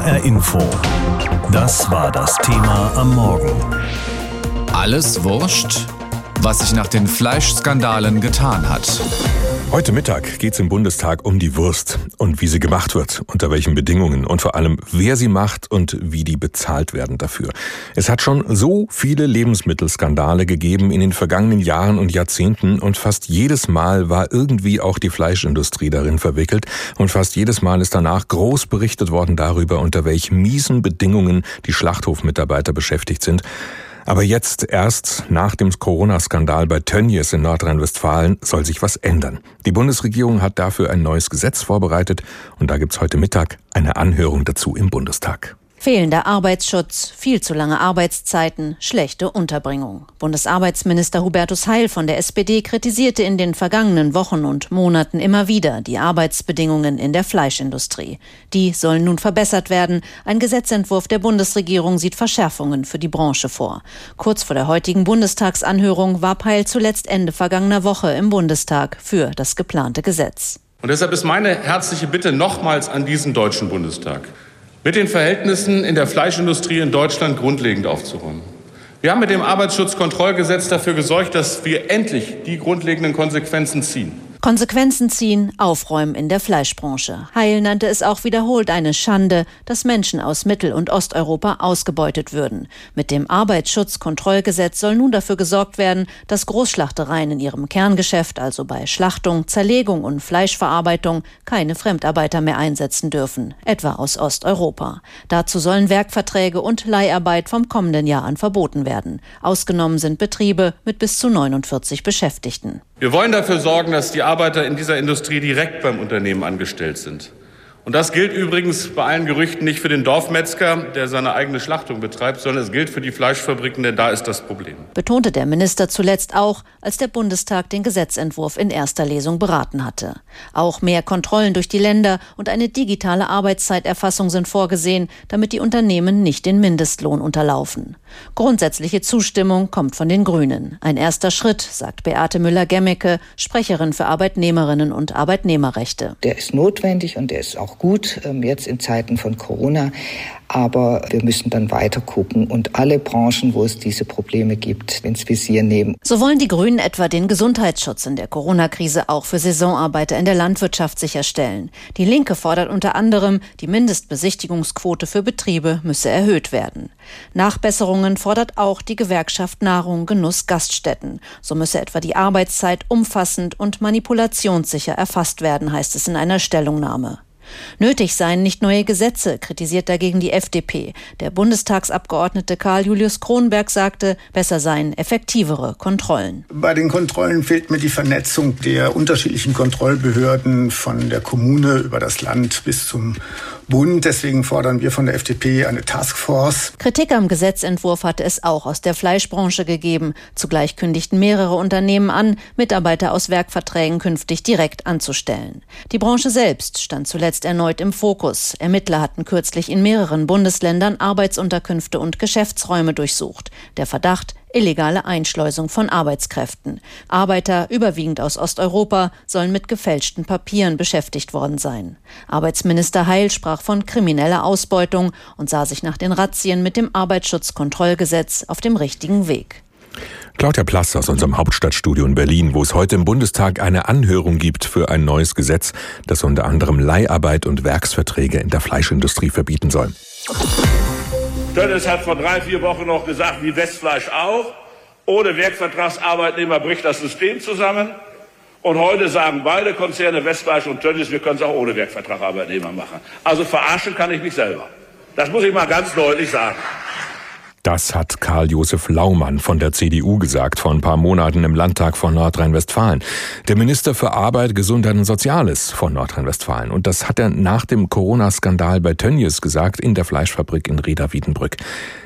HR Info. Das war das Thema am Morgen. Alles wurscht, was sich nach den Fleischskandalen getan hat. Heute Mittag geht es im Bundestag um die Wurst und wie sie gemacht wird, unter welchen Bedingungen und vor allem, wer sie macht und wie die bezahlt werden dafür. Es hat schon so viele Lebensmittelskandale gegeben in den vergangenen Jahren und Jahrzehnten und fast jedes Mal war irgendwie auch die Fleischindustrie darin verwickelt und fast jedes Mal ist danach groß berichtet worden darüber, unter welchen miesen Bedingungen die Schlachthofmitarbeiter beschäftigt sind. Aber jetzt erst nach dem Corona-Skandal bei Tönnies in Nordrhein-Westfalen soll sich was ändern. Die Bundesregierung hat dafür ein neues Gesetz vorbereitet und da gibt's heute Mittag eine Anhörung dazu im Bundestag. Fehlender Arbeitsschutz, viel zu lange Arbeitszeiten, schlechte Unterbringung. Bundesarbeitsminister Hubertus Heil von der SPD kritisierte in den vergangenen Wochen und Monaten immer wieder die Arbeitsbedingungen in der Fleischindustrie. Die sollen nun verbessert werden. Ein Gesetzentwurf der Bundesregierung sieht Verschärfungen für die Branche vor. Kurz vor der heutigen Bundestagsanhörung war Heil zuletzt Ende vergangener Woche im Bundestag für das geplante Gesetz. Und deshalb ist meine herzliche Bitte nochmals an diesen Deutschen Bundestag mit den Verhältnissen in der Fleischindustrie in Deutschland grundlegend aufzuräumen. Wir haben mit dem Arbeitsschutzkontrollgesetz dafür gesorgt, dass wir endlich die grundlegenden Konsequenzen ziehen. Konsequenzen ziehen, aufräumen in der Fleischbranche. Heil nannte es auch wiederholt eine Schande, dass Menschen aus Mittel- und Osteuropa ausgebeutet würden. Mit dem Arbeitsschutzkontrollgesetz soll nun dafür gesorgt werden, dass Großschlachtereien in ihrem Kerngeschäft, also bei Schlachtung, Zerlegung und Fleischverarbeitung, keine Fremdarbeiter mehr einsetzen dürfen, etwa aus Osteuropa. Dazu sollen Werkverträge und Leiharbeit vom kommenden Jahr an verboten werden. Ausgenommen sind Betriebe mit bis zu 49 Beschäftigten. Wir wollen dafür sorgen, dass die Arbeiter in dieser Industrie direkt beim Unternehmen angestellt sind. Und das gilt übrigens bei allen Gerüchten nicht für den Dorfmetzger, der seine eigene Schlachtung betreibt, sondern es gilt für die Fleischfabriken, denn da ist das Problem. Betonte der Minister zuletzt auch, als der Bundestag den Gesetzentwurf in erster Lesung beraten hatte. Auch mehr Kontrollen durch die Länder und eine digitale Arbeitszeiterfassung sind vorgesehen, damit die Unternehmen nicht den Mindestlohn unterlaufen. Grundsätzliche Zustimmung kommt von den Grünen. Ein erster Schritt, sagt Beate Müller-Gemmecke, Sprecherin für Arbeitnehmerinnen und Arbeitnehmerrechte. Der ist notwendig und der ist auch gut, ähm, jetzt in Zeiten von Corona. Aber wir müssen dann weiter gucken und alle Branchen, wo es diese Probleme gibt, ins Visier nehmen. So wollen die Grünen etwa den Gesundheitsschutz in der Corona-Krise auch für Saisonarbeiter in der Landwirtschaft sicherstellen. Die Linke fordert unter anderem, die Mindestbesichtigungsquote für Betriebe müsse erhöht werden. Nachbesserungen fordert auch die Gewerkschaft Nahrung, Genuss, Gaststätten. So müsse etwa die Arbeitszeit umfassend und manipulationssicher erfasst werden, heißt es in einer Stellungnahme. Nötig seien nicht neue Gesetze, kritisiert dagegen die FDP. Der Bundestagsabgeordnete Karl Julius Kronberg sagte, besser seien effektivere Kontrollen. Bei den Kontrollen fehlt mir die Vernetzung der unterschiedlichen Kontrollbehörden von der Kommune über das Land bis zum Bund. Deswegen fordern wir von der FDP eine Taskforce. Kritik am Gesetzentwurf hatte es auch aus der Fleischbranche gegeben. Zugleich kündigten mehrere Unternehmen an, Mitarbeiter aus Werkverträgen künftig direkt anzustellen. Die Branche selbst stand zuletzt erneut im Fokus. Ermittler hatten kürzlich in mehreren Bundesländern Arbeitsunterkünfte und Geschäftsräume durchsucht. Der Verdacht, illegale Einschleusung von Arbeitskräften. Arbeiter, überwiegend aus Osteuropa, sollen mit gefälschten Papieren beschäftigt worden sein. Arbeitsminister Heil sprach von krimineller Ausbeutung und sah sich nach den Razzien mit dem Arbeitsschutzkontrollgesetz auf dem richtigen Weg. Claudia Plass aus unserem Hauptstadtstudio in Berlin, wo es heute im Bundestag eine Anhörung gibt für ein neues Gesetz, das unter anderem Leiharbeit und Werksverträge in der Fleischindustrie verbieten soll. Tönnes hat vor drei, vier Wochen noch gesagt, wie Westfleisch auch, ohne Werkvertragsarbeitnehmer bricht das System zusammen. Und heute sagen beide Konzerne, Westfleisch und Tönnies, wir können es auch ohne Werkvertragarbeitnehmer machen. Also verarschen kann ich mich selber. Das muss ich mal ganz deutlich sagen. Das hat Karl-Josef Laumann von der CDU gesagt vor ein paar Monaten im Landtag von Nordrhein-Westfalen. Der Minister für Arbeit, Gesundheit und Soziales von Nordrhein-Westfalen. Und das hat er nach dem Corona-Skandal bei Tönnies gesagt in der Fleischfabrik in Reda-Wiedenbrück.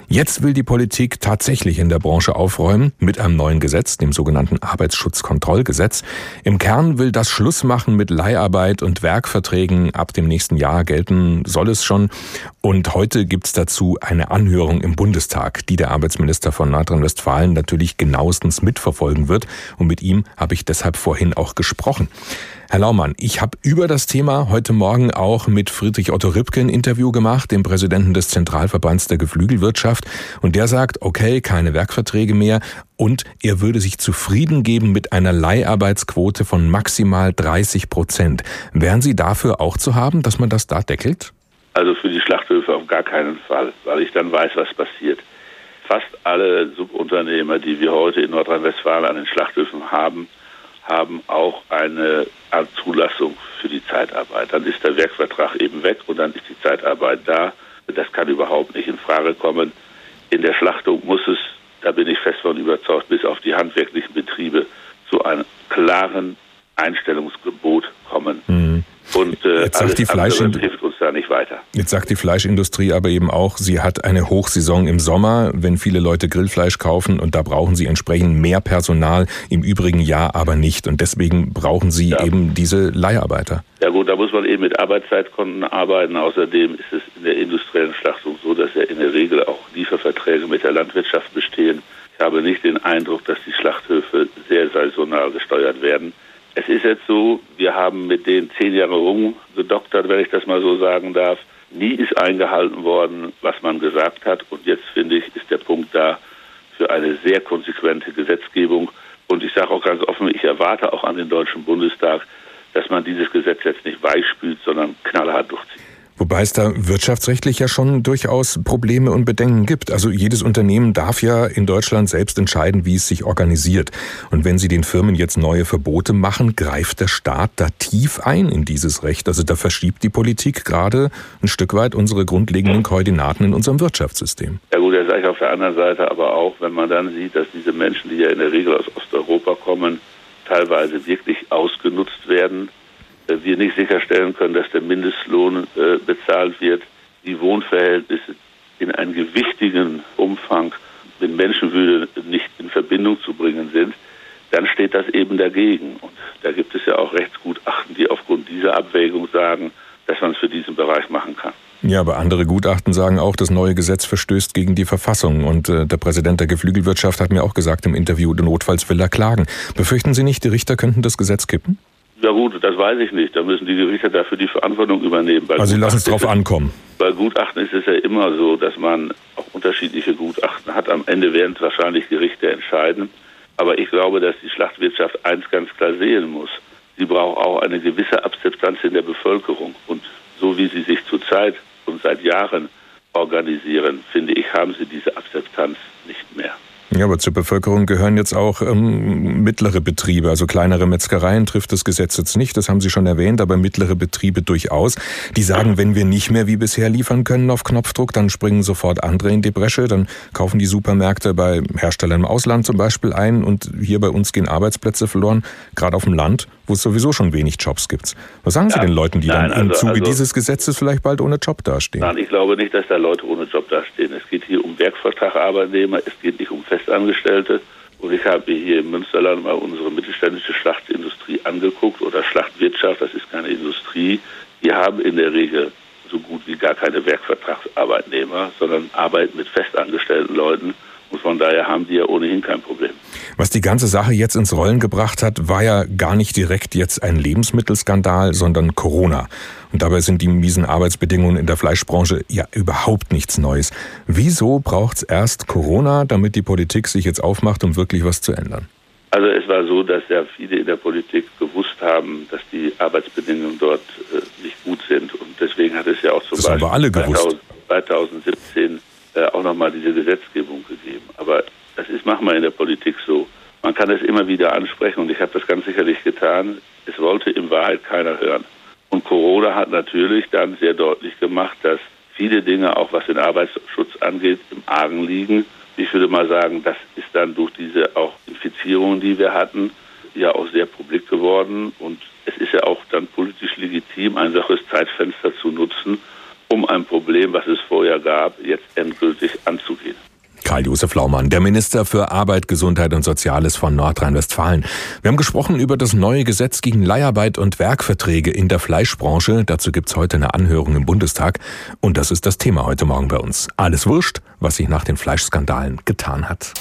Jetzt will die Politik tatsächlich in der Branche aufräumen mit einem neuen Gesetz, dem sogenannten Arbeitsschutzkontrollgesetz. Im Kern will das Schluss machen mit Leiharbeit und Werkverträgen. Ab dem nächsten Jahr gelten soll es schon. Und heute gibt's dazu eine Anhörung im Bundestag, die der Arbeitsminister von Nordrhein-Westfalen natürlich genauestens mitverfolgen wird. Und mit ihm habe ich deshalb vorhin auch gesprochen. Herr Laumann, ich habe über das Thema heute Morgen auch mit Friedrich Otto Ripke ein Interview gemacht, dem Präsidenten des Zentralverbands der Geflügelwirtschaft. Und der sagt, okay, keine Werkverträge mehr. Und er würde sich zufrieden geben mit einer Leiharbeitsquote von maximal 30 Prozent. Wären Sie dafür auch zu haben, dass man das da deckelt? Also für die Schlachthöfe auf gar keinen Fall, weil ich dann weiß, was passiert. Fast alle Subunternehmer, die wir heute in Nordrhein-Westfalen an den Schlachthöfen haben, haben auch eine Art Zulassung für die Zeitarbeit. Dann ist der Werkvertrag eben weg und dann ist die Zeitarbeit da. Das kann überhaupt nicht in Frage kommen. In der Schlachtung muss es, da bin ich fest von überzeugt, bis auf die handwerklichen Betriebe zu einem klaren Einstellungsgebot kommen. Mhm. Und äh, Jetzt sagt die Fleischindustrie hilft uns da nicht weiter. Jetzt sagt die Fleischindustrie aber eben auch, sie hat eine Hochsaison im Sommer, wenn viele Leute Grillfleisch kaufen und da brauchen sie entsprechend mehr Personal, im übrigen Jahr aber nicht. Und deswegen brauchen sie ja. eben diese Leiharbeiter. Ja gut, da muss man eben mit Arbeitszeitkonten arbeiten. Außerdem ist es in der industriellen Schlachtung so, dass ja in der Regel auch Lieferverträge mit der Landwirtschaft bestehen. Ich habe nicht den Eindruck, dass die Schlachthöfe sehr saisonal gesteuert werden. Es ist jetzt so, wir haben mit den zehn Jahre rumgedoktert, wenn ich das mal so sagen darf. Nie ist eingehalten worden, was man gesagt hat. Und jetzt finde ich, ist der Punkt da für eine sehr konsequente Gesetzgebung. Und ich sage auch ganz offen, ich erwarte auch an den Deutschen Bundestag, dass man dieses Gesetz jetzt nicht weichspült, sondern knallhart durchzieht. Wobei es da wirtschaftsrechtlich ja schon durchaus Probleme und Bedenken gibt. Also jedes Unternehmen darf ja in Deutschland selbst entscheiden, wie es sich organisiert. Und wenn Sie den Firmen jetzt neue Verbote machen, greift der Staat da tief ein in dieses Recht. Also da verschiebt die Politik gerade ein Stück weit unsere grundlegenden Koordinaten in unserem Wirtschaftssystem. Ja gut, das sage ich auf der anderen Seite aber auch, wenn man dann sieht, dass diese Menschen, die ja in der Regel aus Osteuropa kommen, teilweise wirklich ausgenutzt werden wir nicht sicherstellen können, dass der Mindestlohn äh, bezahlt wird, die Wohnverhältnisse in einem gewichtigen Umfang mit Menschenwürde nicht in Verbindung zu bringen sind, dann steht das eben dagegen. Und da gibt es ja auch Rechtsgutachten, die aufgrund dieser Abwägung sagen, dass man es für diesen Bereich machen kann. Ja, aber andere Gutachten sagen auch, das neue Gesetz verstößt gegen die Verfassung. Und äh, der Präsident der Geflügelwirtschaft hat mir auch gesagt im Interview, notfalls will er klagen. Befürchten Sie nicht, die Richter könnten das Gesetz kippen? Ja gut, das weiß ich nicht. Da müssen die Gerichte dafür die Verantwortung übernehmen. Bei also Sie lassen es drauf ankommen. Bei Gutachten ist es ja immer so, dass man auch unterschiedliche Gutachten hat. Am Ende werden es wahrscheinlich Gerichte entscheiden. Aber ich glaube, dass die Schlachtwirtschaft eins ganz klar sehen muss. Sie braucht auch eine gewisse Akzeptanz in der Bevölkerung. Und so wie sie sich zurzeit und seit Jahren organisieren, finde ich, haben sie diese Akzeptanz nicht mehr. Ja, aber zur Bevölkerung gehören jetzt auch ähm, mittlere Betriebe, also kleinere Metzgereien trifft das Gesetz jetzt nicht, das haben Sie schon erwähnt, aber mittlere Betriebe durchaus. Die sagen, wenn wir nicht mehr wie bisher liefern können auf Knopfdruck, dann springen sofort andere in die Bresche, dann kaufen die Supermärkte bei Herstellern im Ausland zum Beispiel ein und hier bei uns gehen Arbeitsplätze verloren, gerade auf dem Land, wo es sowieso schon wenig Jobs gibt. Was sagen Sie den Leuten, die Nein, dann im also, Zuge also, dieses Gesetzes vielleicht bald ohne Job dastehen? Nein, ich glaube nicht, dass da Leute ohne Job dastehen. Es geht hier um Werkvertragarbeitnehmer, es geht nicht um Fest Festangestellte. Und ich habe hier im Münsterland mal unsere mittelständische Schlachtindustrie angeguckt oder Schlachtwirtschaft, das ist keine Industrie. Die haben in der Regel so gut wie gar keine Werkvertragsarbeitnehmer, sondern arbeiten mit festangestellten Leuten. Und von daher haben die ja ohnehin kein Problem. Was die ganze Sache jetzt ins Rollen gebracht hat, war ja gar nicht direkt jetzt ein Lebensmittelskandal, sondern Corona. Und dabei sind die miesen Arbeitsbedingungen in der Fleischbranche ja überhaupt nichts Neues. Wieso braucht es erst Corona, damit die Politik sich jetzt aufmacht, um wirklich was zu ändern? Also es war so, dass ja viele in der Politik gewusst haben, dass die Arbeitsbedingungen dort äh, nicht gut sind. Und deswegen hat es ja auch zum das Beispiel alle gewusst. 2017 äh, auch nochmal diese Gesetzgebung gegeben. Aber das ist manchmal in der Politik so. Man kann es immer wieder ansprechen und ich habe das ganz sicherlich getan. Es wollte in Wahrheit keiner hören. Und Corona hat natürlich dann sehr deutlich gemacht, dass viele Dinge, auch was den Arbeitsschutz angeht, im Argen liegen. Ich würde mal sagen, das ist dann durch diese auch Infizierungen, die wir hatten, ja auch sehr publik geworden. Und es ist ja auch dann politisch legitim, ein solches Zeitfenster zu nutzen, um ein Problem, was es vorher gab, jetzt endgültig anzugehen. Karl-Josef Laumann, der Minister für Arbeit, Gesundheit und Soziales von Nordrhein-Westfalen. Wir haben gesprochen über das neue Gesetz gegen Leiharbeit und Werkverträge in der Fleischbranche. Dazu gibt's heute eine Anhörung im Bundestag. Und das ist das Thema heute Morgen bei uns. Alles wurscht, was sich nach den Fleischskandalen getan hat.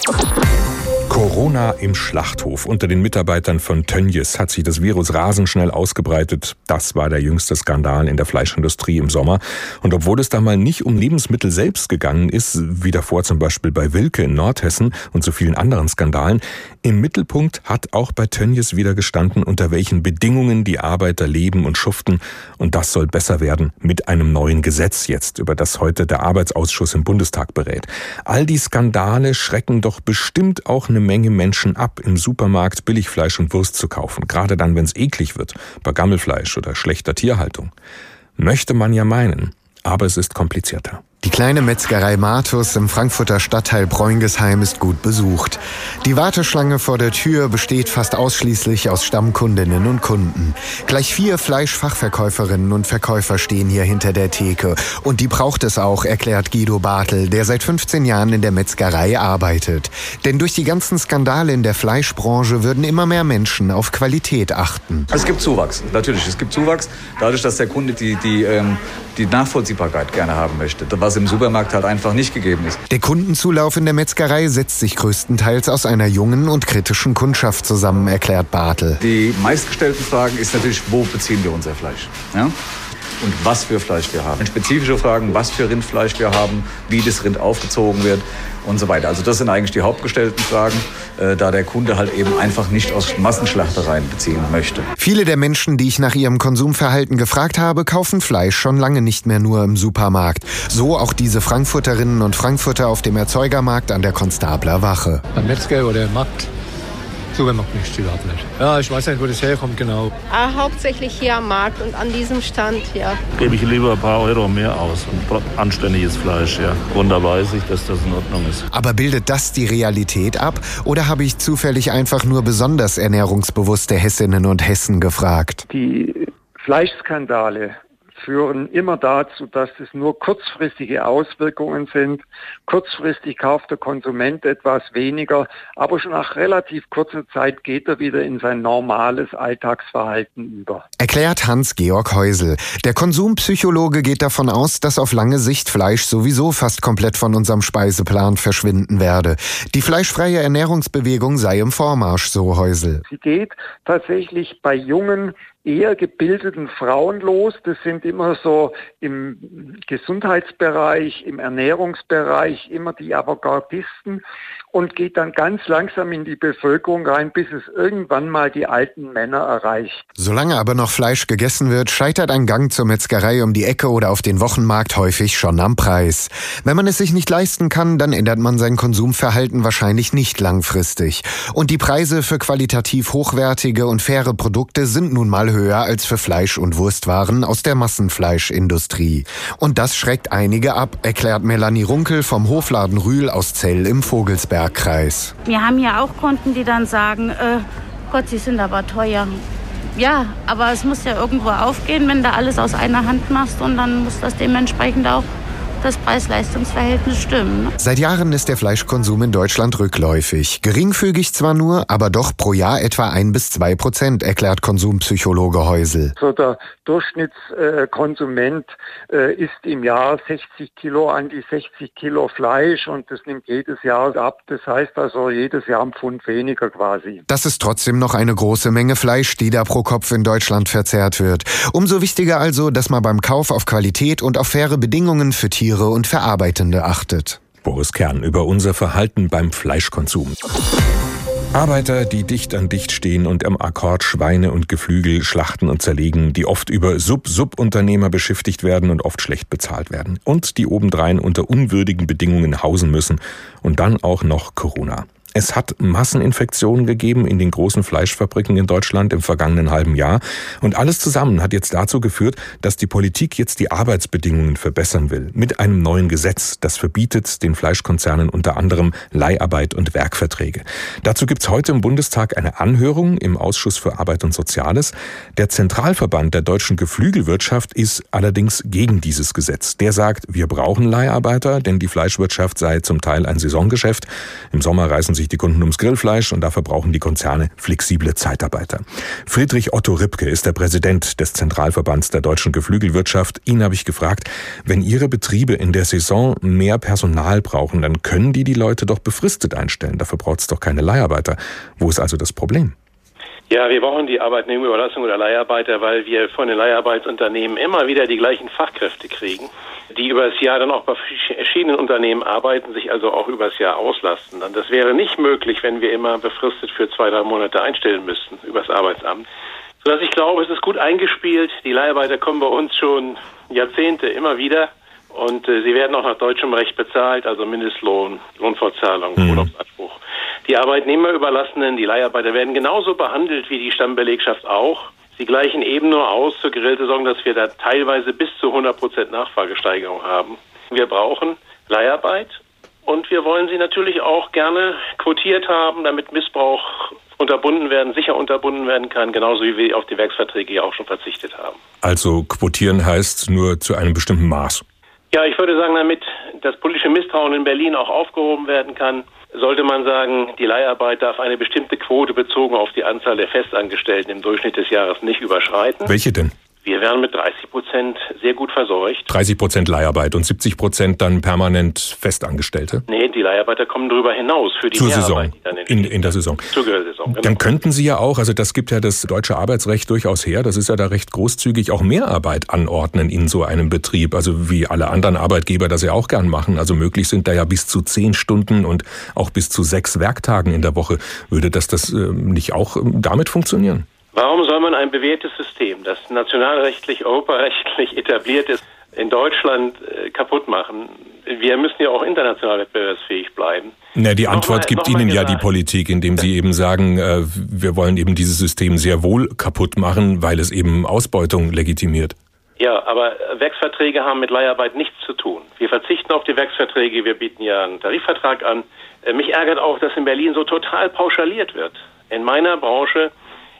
Corona im Schlachthof. Unter den Mitarbeitern von Tönjes hat sich das Virus rasend schnell ausgebreitet. Das war der jüngste Skandal in der Fleischindustrie im Sommer. Und obwohl es da mal nicht um Lebensmittel selbst gegangen ist, wie davor zum Beispiel bei Wilke in Nordhessen und so vielen anderen Skandalen, im Mittelpunkt hat auch bei Tönjes wieder gestanden, unter welchen Bedingungen die Arbeiter leben und schuften. Und das soll besser werden mit einem neuen Gesetz jetzt, über das heute der Arbeitsausschuss im Bundestag berät. All die Skandale schrecken doch bestimmt auch eine Menge Menschen ab, im Supermarkt Billigfleisch und Wurst zu kaufen, gerade dann, wenn es eklig wird, bei Gammelfleisch oder schlechter Tierhaltung. Möchte man ja meinen, aber es ist komplizierter. Die kleine Metzgerei Martus im Frankfurter Stadtteil Bräungesheim ist gut besucht. Die Warteschlange vor der Tür besteht fast ausschließlich aus Stammkundinnen und Kunden. Gleich vier Fleischfachverkäuferinnen und Verkäufer stehen hier hinter der Theke. Und die braucht es auch, erklärt Guido Bartel, der seit 15 Jahren in der Metzgerei arbeitet. Denn durch die ganzen Skandale in der Fleischbranche würden immer mehr Menschen auf Qualität achten. Es gibt Zuwachs, natürlich. Es gibt Zuwachs, dadurch, dass der Kunde die, die, ähm, die Nachvollziehbarkeit gerne haben möchte. Was im Supermarkt halt einfach nicht gegeben ist. Der Kundenzulauf in der Metzgerei setzt sich größtenteils aus einer jungen und kritischen Kundschaft zusammen, erklärt Bartel. Die meistgestellten Fragen ist natürlich, wo beziehen wir unser Fleisch? Ja? Und was für Fleisch wir haben. Spezifische Fragen, was für Rindfleisch wir haben, wie das Rind aufgezogen wird und so weiter. Also das sind eigentlich die hauptgestellten Fragen, äh, da der Kunde halt eben einfach nicht aus Massenschlachtereien beziehen möchte. Viele der Menschen, die ich nach ihrem Konsumverhalten gefragt habe, kaufen Fleisch schon lange nicht mehr nur im Supermarkt. So auch diese Frankfurterinnen und Frankfurter auf dem Erzeugermarkt an der Konstabler Wache. Beim Metzger oder im Markt Supermarkt nicht, überhaupt nicht. Ja, ich weiß nicht, wo das herkommt genau. Ah, hauptsächlich hier am Markt und an diesem Stand, ja. Gebe ich lieber ein paar Euro mehr aus und anständiges Fleisch, ja. Und da weiß ich, dass das in Ordnung ist. Aber bildet das die Realität ab? Oder habe ich zufällig einfach nur besonders ernährungsbewusste Hessinnen und Hessen gefragt? Die Fleischskandale führen immer dazu, dass es nur kurzfristige Auswirkungen sind. Kurzfristig kauft der Konsument etwas weniger, aber schon nach relativ kurzer Zeit geht er wieder in sein normales Alltagsverhalten über. Erklärt Hans-Georg Häusel. Der Konsumpsychologe geht davon aus, dass auf lange Sicht Fleisch sowieso fast komplett von unserem Speiseplan verschwinden werde. Die fleischfreie Ernährungsbewegung sei im Vormarsch, so Häusel. Sie geht tatsächlich bei jungen eher gebildeten Frauen los. Das sind immer so im Gesundheitsbereich, im Ernährungsbereich immer die Avantgardisten und geht dann ganz langsam in die Bevölkerung rein, bis es irgendwann mal die alten Männer erreicht. Solange aber noch Fleisch gegessen wird, scheitert ein Gang zur Metzgerei um die Ecke oder auf den Wochenmarkt häufig schon am Preis. Wenn man es sich nicht leisten kann, dann ändert man sein Konsumverhalten wahrscheinlich nicht langfristig. Und die Preise für qualitativ hochwertige und faire Produkte sind nun mal höher als für Fleisch- und Wurstwaren aus der Massenfleischindustrie. Und das schreckt einige ab, erklärt Melanie Runkel vom Hofladen Rühl aus Zell im Vogelsberg. Kreis. Wir haben ja auch Kunden, die dann sagen, äh, Gott, sie sind aber teuer. Ja, aber es muss ja irgendwo aufgehen, wenn du alles aus einer Hand machst und dann muss das dementsprechend auch das Preis-Leistungs-Verhältnis stimmen. Seit Jahren ist der Fleischkonsum in Deutschland rückläufig. Geringfügig zwar nur, aber doch pro Jahr etwa ein bis zwei Prozent, erklärt Konsumpsychologe Häusel. So der Durchschnittskonsument äh, isst im Jahr 60 Kilo an die 60 Kilo Fleisch und das nimmt jedes Jahr ab. Das heißt also jedes Jahr ein Pfund weniger quasi. Das ist trotzdem noch eine große Menge Fleisch, die da pro Kopf in Deutschland verzehrt wird. Umso wichtiger also, dass man beim Kauf auf Qualität und auf faire Bedingungen für Tiere Tiere und Verarbeitende achtet. Boris Kern über unser Verhalten beim Fleischkonsum. Arbeiter, die dicht an dicht stehen und am Akkord Schweine und Geflügel schlachten und zerlegen, die oft über Sub-Sub-Unternehmer beschäftigt werden und oft schlecht bezahlt werden und die obendrein unter unwürdigen Bedingungen hausen müssen und dann auch noch Corona. Es hat Masseninfektionen gegeben in den großen Fleischfabriken in Deutschland im vergangenen halben Jahr. Und alles zusammen hat jetzt dazu geführt, dass die Politik jetzt die Arbeitsbedingungen verbessern will. Mit einem neuen Gesetz, das verbietet den Fleischkonzernen unter anderem Leiharbeit und Werkverträge. Dazu gibt's heute im Bundestag eine Anhörung im Ausschuss für Arbeit und Soziales. Der Zentralverband der deutschen Geflügelwirtschaft ist allerdings gegen dieses Gesetz. Der sagt, wir brauchen Leiharbeiter, denn die Fleischwirtschaft sei zum Teil ein Saisongeschäft. Im Sommer reißen sich die Kunden ums Grillfleisch und dafür brauchen die Konzerne flexible Zeitarbeiter. Friedrich Otto Ripke ist der Präsident des Zentralverbands der deutschen Geflügelwirtschaft. Ihn habe ich gefragt, wenn Ihre Betriebe in der Saison mehr Personal brauchen, dann können die die Leute doch befristet einstellen. Dafür braucht es doch keine Leiharbeiter. Wo ist also das Problem? Ja, wir brauchen die Arbeitnehmerüberlassung oder Leiharbeiter, weil wir von den Leiharbeitsunternehmen immer wieder die gleichen Fachkräfte kriegen, die über das Jahr dann auch bei verschiedenen Unternehmen arbeiten, sich also auch über das Jahr auslasten. Und das wäre nicht möglich, wenn wir immer befristet für zwei, drei Monate einstellen müssten über das Arbeitsamt. Sodass ich glaube, es ist gut eingespielt. Die Leiharbeiter kommen bei uns schon Jahrzehnte immer wieder. Und äh, sie werden auch nach deutschem Recht bezahlt, also Mindestlohn, Lohnfortzahlung, mhm. Urlaubsanspruch. Die Arbeitnehmerüberlassenen, die Leiharbeiter werden genauso behandelt wie die Stammbelegschaft auch. Sie gleichen eben nur aus zur Grillsaison, dass wir da teilweise bis zu 100 Prozent Nachfragesteigerung haben. Wir brauchen Leiharbeit und wir wollen sie natürlich auch gerne quotiert haben, damit Missbrauch unterbunden werden, sicher unterbunden werden kann, genauso wie wir auf die Werksverträge ja auch schon verzichtet haben. Also quotieren heißt nur zu einem bestimmten Maß. Ja, ich würde sagen, damit das politische Misstrauen in Berlin auch aufgehoben werden kann, sollte man sagen, die Leiharbeit darf eine bestimmte Quote bezogen auf die Anzahl der Festangestellten im Durchschnitt des Jahres nicht überschreiten. Welche denn? Wir wären mit 30 Prozent sehr gut verseucht. 30 Prozent Leiharbeit und 70 Prozent dann permanent Festangestellte? Nee, die Leiharbeiter kommen darüber hinaus für die Zur Saison. In, in, der Saison. Zur Saison. Genau. Dann könnten Sie ja auch, also das gibt ja das deutsche Arbeitsrecht durchaus her, das ist ja da recht großzügig, auch Mehrarbeit anordnen in so einem Betrieb. Also wie alle anderen Arbeitgeber das ja auch gern machen. Also möglich sind da ja bis zu zehn Stunden und auch bis zu sechs Werktagen in der Woche. Würde das das äh, nicht auch ähm, damit funktionieren? Warum soll man ein bewährtes System, das nationalrechtlich, europarechtlich etabliert ist, in Deutschland äh, kaputt machen? Wir müssen ja auch international wettbewerbsfähig bleiben. Na, die Antwort mal, gibt Ihnen ja die Politik, indem Sie eben sagen, äh, wir wollen eben dieses System sehr wohl kaputt machen, weil es eben Ausbeutung legitimiert. Ja, aber Werksverträge haben mit Leiharbeit nichts zu tun. Wir verzichten auf die Werksverträge, wir bieten ja einen Tarifvertrag an. Äh, mich ärgert auch, dass in Berlin so total pauschaliert wird. In meiner Branche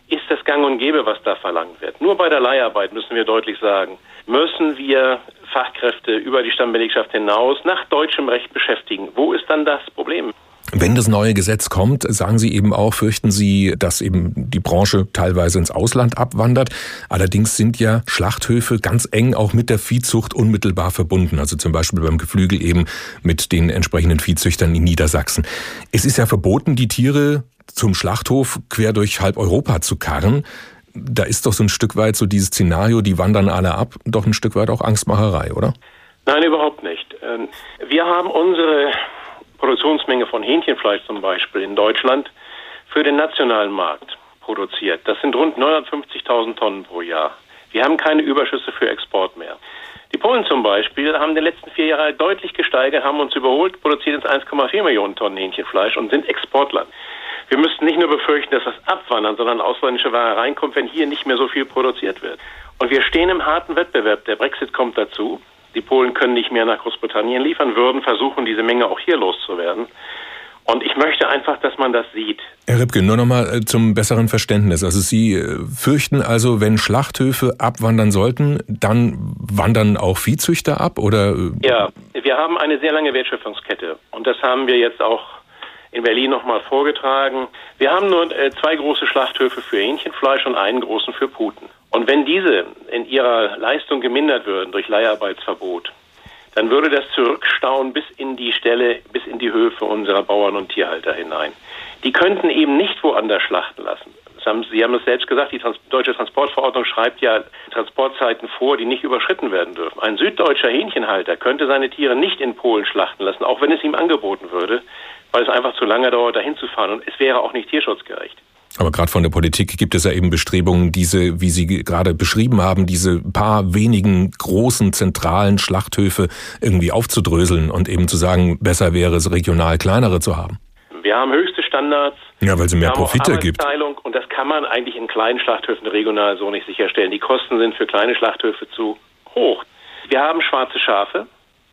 ist das gang und gäbe, was da verlangt wird. Nur bei der Leiharbeit müssen wir deutlich sagen, müssen wir Fachkräfte über die Stammbelegschaft hinaus nach deutschem Recht beschäftigen. Wo ist dann das Problem? Wenn das neue Gesetz kommt, sagen Sie eben auch, fürchten Sie, dass eben die Branche teilweise ins Ausland abwandert. Allerdings sind ja Schlachthöfe ganz eng auch mit der Viehzucht unmittelbar verbunden. Also zum Beispiel beim Geflügel eben mit den entsprechenden Viehzüchtern in Niedersachsen. Es ist ja verboten, die Tiere zum Schlachthof quer durch halb Europa zu karren. Da ist doch so ein Stück weit so dieses Szenario, die wandern alle ab, doch ein Stück weit auch Angstmacherei, oder? Nein, überhaupt nicht. Ähm, wir haben unsere Produktionsmenge von Hähnchenfleisch zum Beispiel in Deutschland für den nationalen Markt produziert. Das sind rund 950.000 Tonnen pro Jahr. Wir haben keine Überschüsse für Export mehr. Die Polen zum Beispiel haben in den letzten vier Jahren deutlich gesteigert, haben uns überholt, produzieren jetzt 1,4 Millionen Tonnen Hähnchenfleisch und sind Exportland. Wir müssten nicht nur befürchten, dass das abwandern, sondern ausländische Ware reinkommt, wenn hier nicht mehr so viel produziert wird. Und wir stehen im harten Wettbewerb. Der Brexit kommt dazu. Die Polen können nicht mehr nach Großbritannien liefern, würden versuchen, diese Menge auch hier loszuwerden. Und ich möchte einfach, dass man das sieht. Herr Ripke, nur nochmal äh, zum besseren Verständnis. Also Sie äh, fürchten also, wenn Schlachthöfe abwandern sollten, dann wandern auch Viehzüchter ab, oder? Äh? Ja, wir haben eine sehr lange Wertschöpfungskette. Und das haben wir jetzt auch in Berlin nochmal vorgetragen. Wir haben nur äh, zwei große Schlachthöfe für Hähnchenfleisch und einen großen für Puten. Und wenn diese in ihrer Leistung gemindert würden durch Leiharbeitsverbot, dann würde das zurückstauen bis in die Stelle, bis in die Höfe unserer Bauern und Tierhalter hinein. Die könnten eben nicht woanders schlachten lassen. Sie haben es selbst gesagt, die Trans deutsche Transportverordnung schreibt ja Transportzeiten vor, die nicht überschritten werden dürfen. Ein süddeutscher Hähnchenhalter könnte seine Tiere nicht in Polen schlachten lassen, auch wenn es ihm angeboten würde, weil es einfach zu lange dauert, dahin zu fahren. Und es wäre auch nicht tierschutzgerecht. Aber gerade von der Politik gibt es ja eben Bestrebungen, diese, wie Sie gerade beschrieben haben, diese paar wenigen großen zentralen Schlachthöfe irgendwie aufzudröseln und eben zu sagen, besser wäre es regional kleinere zu haben. Wir haben höchste Standards. Ja, weil sie mehr Profite gibt. Und das kann man eigentlich in kleinen Schlachthöfen regional so nicht sicherstellen. Die Kosten sind für kleine Schlachthöfe zu hoch. Wir haben schwarze Schafe,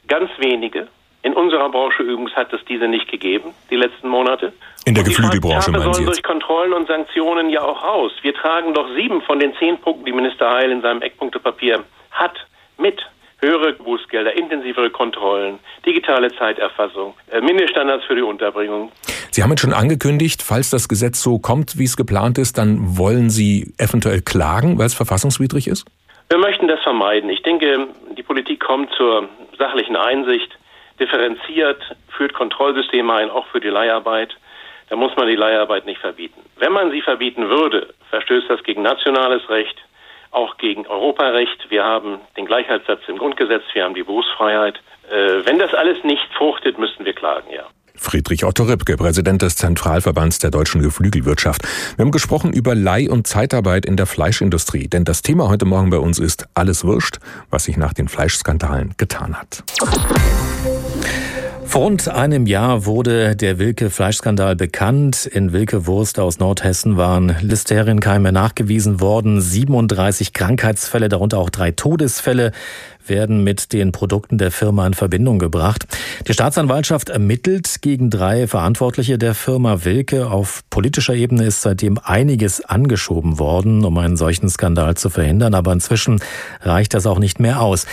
ganz wenige. In unserer Branche übrigens hat es diese nicht gegeben, die letzten Monate. In der Geflügelbranche meinen Sie jetzt? durch Kontrollen und Sanktionen ja auch aus. Wir tragen doch sieben von den zehn Punkten, die Minister Heil in seinem Eckpunktepapier hat, mit. Höhere Bußgelder, intensivere Kontrollen, digitale Zeiterfassung, äh, Mindeststandards für die Unterbringung. Sie haben jetzt schon angekündigt, falls das Gesetz so kommt, wie es geplant ist, dann wollen Sie eventuell klagen, weil es verfassungswidrig ist? Wir möchten das vermeiden. Ich denke, die Politik kommt zur sachlichen Einsicht, differenziert, führt Kontrollsysteme ein, auch für die Leiharbeit. Da muss man die Leiharbeit nicht verbieten. Wenn man sie verbieten würde, verstößt das gegen nationales Recht, auch gegen Europarecht. Wir haben den Gleichheitssatz im Grundgesetz, wir haben die Berufsfreiheit. Äh, wenn das alles nicht fruchtet, müssten wir klagen, ja. Friedrich Otto Ripke, Präsident des Zentralverbands der deutschen Geflügelwirtschaft. Wir haben gesprochen über Leih- und Zeitarbeit in der Fleischindustrie, denn das Thema heute Morgen bei uns ist alles wurscht, was sich nach den Fleischskandalen getan hat. Vor rund einem Jahr wurde der Wilke-Fleischskandal bekannt. In Wilke Wurst aus Nordhessen waren Listerienkeime nachgewiesen worden. 37 Krankheitsfälle, darunter auch drei Todesfälle werden mit den Produkten der Firma in Verbindung gebracht. Die Staatsanwaltschaft ermittelt gegen drei Verantwortliche der Firma Wilke. Auf politischer Ebene ist seitdem einiges angeschoben worden, um einen solchen Skandal zu verhindern. Aber inzwischen reicht das auch nicht mehr aus.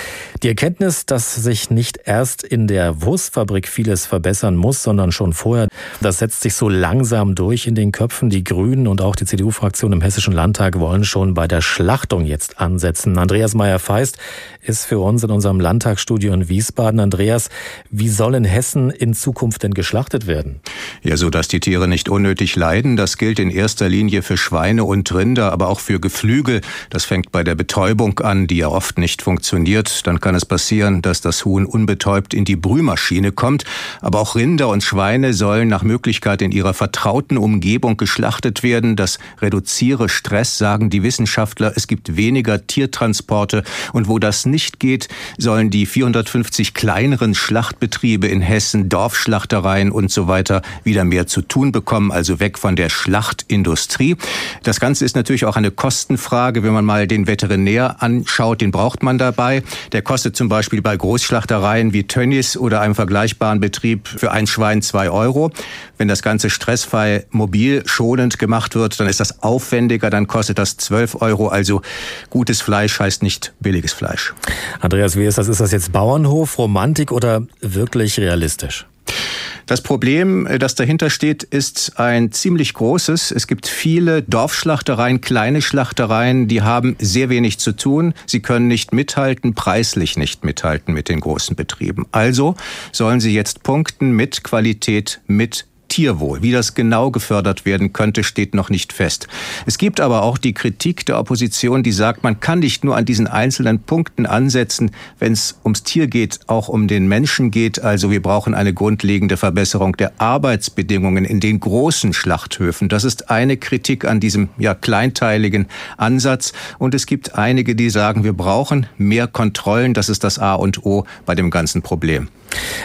Die Erkenntnis, dass sich nicht erst in der Wurstfabrik vieles verbessern muss, sondern schon vorher, das setzt sich so langsam durch in den Köpfen. Die Grünen und auch die CDU-Fraktion im Hessischen Landtag wollen schon bei der Schlachtung jetzt ansetzen. Andreas Meyer-Feist ist für uns in unserem Landtagsstudio in Wiesbaden. Andreas, wie soll in Hessen in Zukunft denn geschlachtet werden? Ja, so dass die Tiere nicht unnötig leiden. Das gilt in erster Linie für Schweine und Rinder, aber auch für Geflügel. Das fängt bei der Betäubung an, die ja oft nicht funktioniert. Dann kann es passieren, dass das Huhn unbetäubt in die Brühmaschine kommt. Aber auch Rinder und Schweine sollen nach Möglichkeit in ihrer vertrauten Umgebung geschlachtet werden. Das reduziere Stress, sagen die Wissenschaftler. Es gibt weniger Tiertransporte. Und wo das nicht geht, sollen die 450 kleineren Schlachtbetriebe in Hessen, Dorfschlachtereien und so weiter wieder mehr zu tun bekommen, also weg von der Schlachtindustrie. Das Ganze ist natürlich auch eine Kostenfrage. Wenn man mal den Veterinär anschaut, den braucht man dabei. Der kostet zum Beispiel bei Großschlachtereien wie Tönnies oder einem vergleichbaren Betrieb für ein Schwein zwei Euro. Wenn das Ganze stressfrei mobil schonend gemacht wird, dann ist das aufwendiger, dann kostet das zwölf Euro. Also gutes Fleisch heißt nicht billiges Fleisch. Andreas, wie ist das? Ist das jetzt Bauernhof, Romantik oder wirklich realistisch? Das Problem, äh, das dahinter steht, ist ein ziemlich großes. Es gibt viele Dorfschlachtereien, kleine Schlachtereien, die haben sehr wenig zu tun. Sie können nicht mithalten, preislich nicht mithalten mit den großen Betrieben. Also sollen sie jetzt punkten mit Qualität, mit Tierwohl. Wie das genau gefördert werden könnte, steht noch nicht fest. Es gibt aber auch die Kritik der Opposition, die sagt, man kann nicht nur an diesen einzelnen Punkten ansetzen, wenn es ums Tier geht, auch um den Menschen geht. Also wir brauchen eine grundlegende Verbesserung der Arbeitsbedingungen in den großen Schlachthöfen. Das ist eine Kritik an diesem ja kleinteiligen Ansatz. Und es gibt einige, die sagen, wir brauchen mehr Kontrollen. Das ist das A und O bei dem ganzen Problem.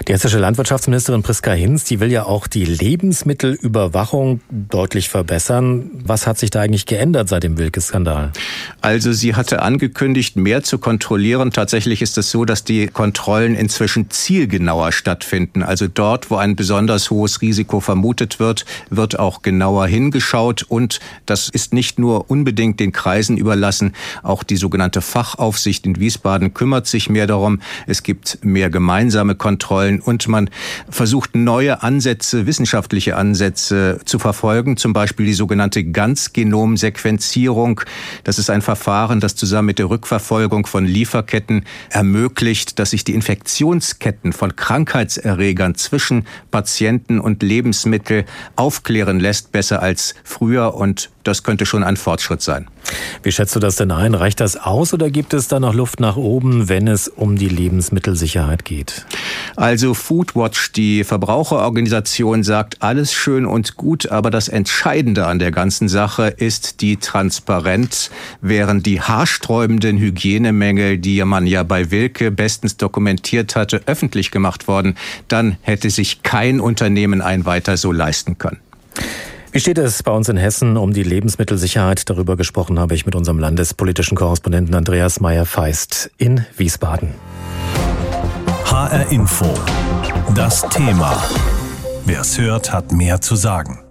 Die hessische Landwirtschaftsministerin Priska Hinz, die will ja auch die Lebensmittelüberwachung deutlich verbessern. Was hat sich da eigentlich geändert seit dem Wilke-Skandal? Also sie hatte angekündigt, mehr zu kontrollieren. Tatsächlich ist es so, dass die Kontrollen inzwischen zielgenauer stattfinden. Also dort, wo ein besonders hohes Risiko vermutet wird, wird auch genauer hingeschaut. Und das ist nicht nur unbedingt den Kreisen überlassen. Auch die sogenannte Fachaufsicht in Wiesbaden kümmert sich mehr darum. Es gibt mehr gemeinsame Kontrollen Kontrollen und man versucht neue Ansätze, wissenschaftliche Ansätze zu verfolgen, zum Beispiel die sogenannte Ganzgenomsequenzierung. Das ist ein Verfahren, das zusammen mit der Rückverfolgung von Lieferketten ermöglicht, dass sich die Infektionsketten von Krankheitserregern zwischen Patienten und Lebensmittel aufklären lässt, besser als früher und das könnte schon ein Fortschritt sein. Wie schätzt du das denn ein? Reicht das aus oder gibt es da noch Luft nach oben, wenn es um die Lebensmittelsicherheit geht? Also Foodwatch, die Verbraucherorganisation, sagt alles schön und gut, aber das Entscheidende an der ganzen Sache ist die Transparenz, während die haarsträubenden Hygienemängel, die man ja bei Wilke bestens dokumentiert hatte, öffentlich gemacht worden, dann hätte sich kein Unternehmen ein weiter so leisten können. Wie steht es bei uns in Hessen um die Lebensmittelsicherheit? Darüber gesprochen habe ich mit unserem landespolitischen Korrespondenten Andreas Meyer-Feist in Wiesbaden. HR Info. Das Thema. Wer es hört, hat mehr zu sagen.